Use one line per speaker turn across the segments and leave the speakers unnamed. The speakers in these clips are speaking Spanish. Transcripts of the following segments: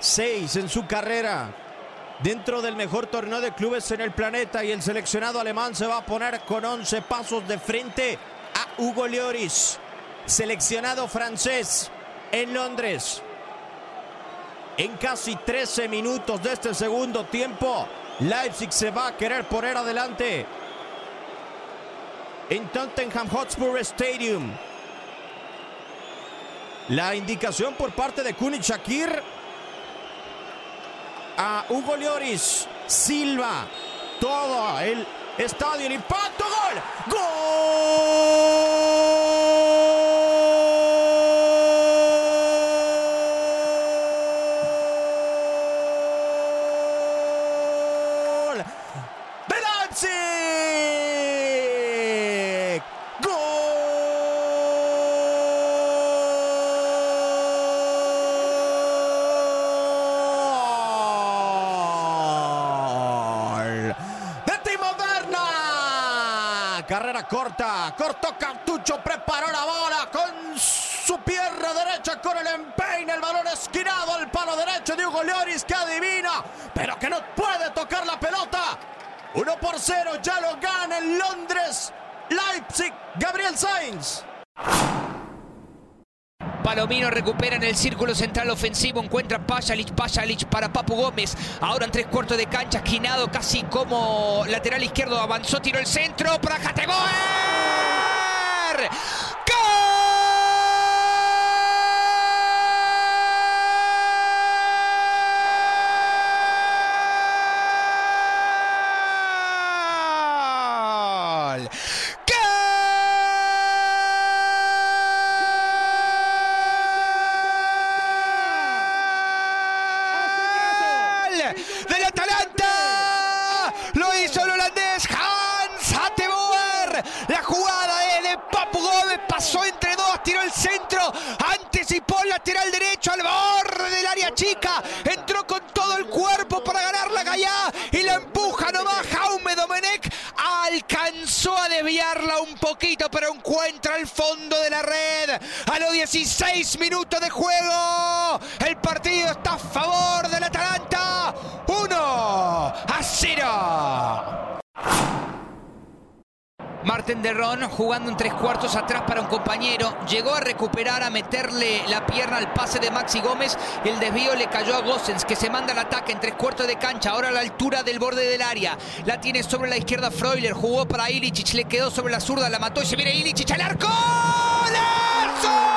Seis en su carrera. Dentro del mejor torneo de clubes en el planeta y el seleccionado alemán se va a poner con 11 pasos de frente a Hugo Lloris, seleccionado francés en Londres. En casi 13 minutos de este segundo tiempo, Leipzig se va a querer poner adelante en Tottenham Hotspur Stadium. La indicación por parte de Kunit Shakir a Hugo Lloris, Silva, todo el estadio, el impacto, gol, gol de Leipzig, gol de Timo Werner. Carrera corta, cortó Cartucho, preparó la bola con su pierna derecha con el empeine, el balón esquinado al palo derecho de Hugo Lloris que adivina, pero que no puede tocar la pelota. 1 por 0, ya lo gana en Londres, Leipzig, Gabriel Sainz.
Palomino recupera en el círculo central ofensivo, encuentra Pajalic, Pajalic para Papu Gómez. Ahora en tres cuartos de cancha, esquinado casi como lateral izquierdo, avanzó, tiró el centro para Jategoer. ¡Gol! ¡Gol! ¡Del Atalanta! Lo hizo el holandés Hans Hatteboer. La jugada es de Papu Gómez. Pasó entre dos, tiró el centro. Anticipó el lateral derecho al borde del área chica. Entró pero encuentra el fondo de la red. A los 16 minutos de juego. El partido está a favor del Atalanta. 1 a 0. Marten Derron jugando en tres cuartos atrás para un compañero. Llegó a recuperar, a meterle la pierna al pase de Maxi Gómez. El desvío le cayó a Gossens, que se manda al ataque en tres cuartos de cancha. Ahora a la altura del borde del área. La tiene sobre la izquierda Freuler. Jugó para Ilicic, le quedó sobre la zurda, la mató y se viene Ilicic al arco. ¡Gol! ¡Gol!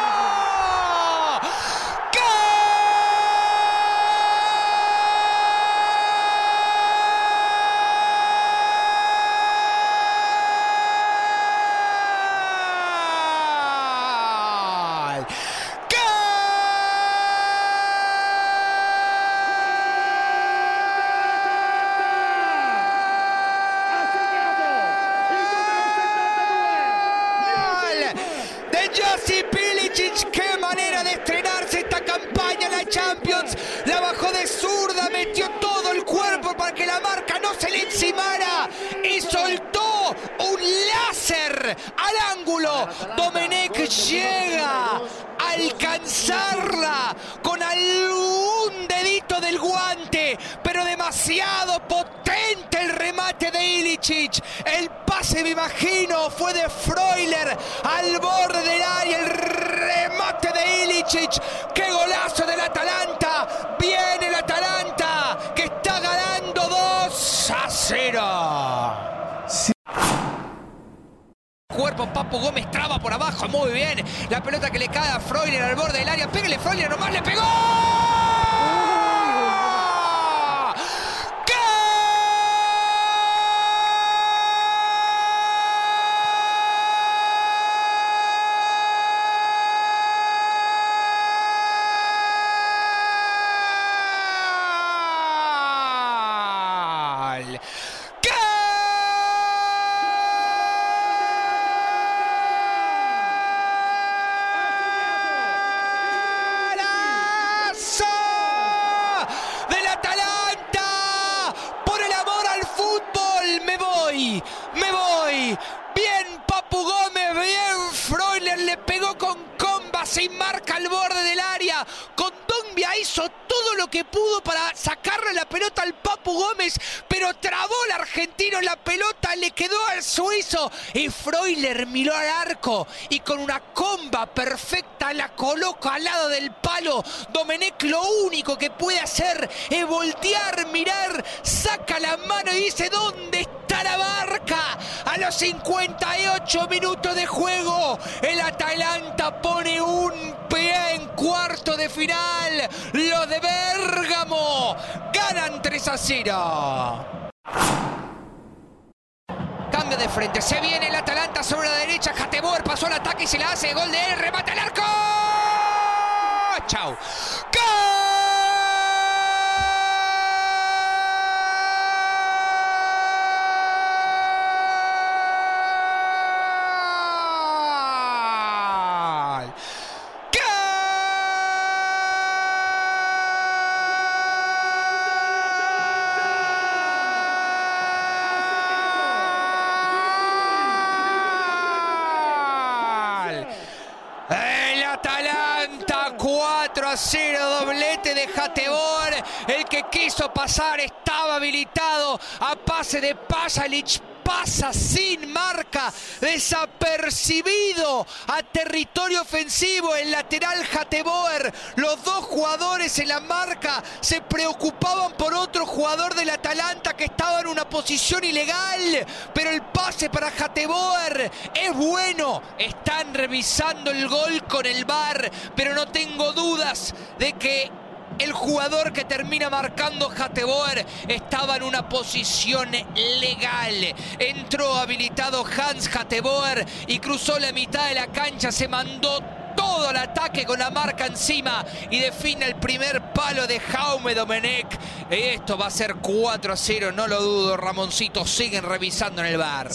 De Josip Ilicic, qué manera de estrenarse esta campaña en la La bajó de zurda, metió todo el cuerpo para que la marca no se le encimara y soltó un láser al ángulo. Domenech llega a alcanzarla con algún dedito del guante, pero demasiado potente el remate de Ilicic. El pase, me imagino, fue de Freuler al borde del área. El remate de Ilicic. ¡Qué golazo del 2 a 0. Cuerpo, Papu Gómez traba por abajo, muy bien. La pelota que le cae a Freuler al borde del área. Pégale, Freuler, nomás le pegó. Que pudo para sacarle la pelota al Papu Gómez, pero trabó el argentino la pelota, le quedó al suizo y Freuler miró al arco y con una comba perfecta la coloca al lado del palo. Domenech lo único que puede hacer es voltear, mirar, saca la mano y dice, ¿dónde está la barca? A los 58 minutos de juego, el Atalanta pone un pie en cuarto de final. Los de Bérgamo ganan 3 a 0. Cambio de frente, se viene el Atalanta sobre la derecha, Jatebor pasó al ataque y se la hace, gol de él, remata el arco. Chau. ¡Gol! ¡Gol! El Atalanta 4 a 0, doblete de Jatebor. El que quiso pasar estaba habilitado a pase de Pasalic. Pasa sin marca, desapercibido a territorio ofensivo. El lateral Jateboer. Los dos jugadores en la marca se preocupaban por otro jugador del Atalanta que estaba en una posición ilegal. Pero el pase para Jateboer es bueno. Están revisando el gol con el VAR, pero no tengo dudas de que el jugador que termina marcando Jateboer estaba en una posición legal. Entró habilitado Hans Jateboer y cruzó la mitad de la cancha, se mandó todo el ataque con la marca encima y define el primer palo de Jaume Domenech. Esto va a ser 4 a 0, no lo dudo, Ramoncito. Siguen revisando en el bar.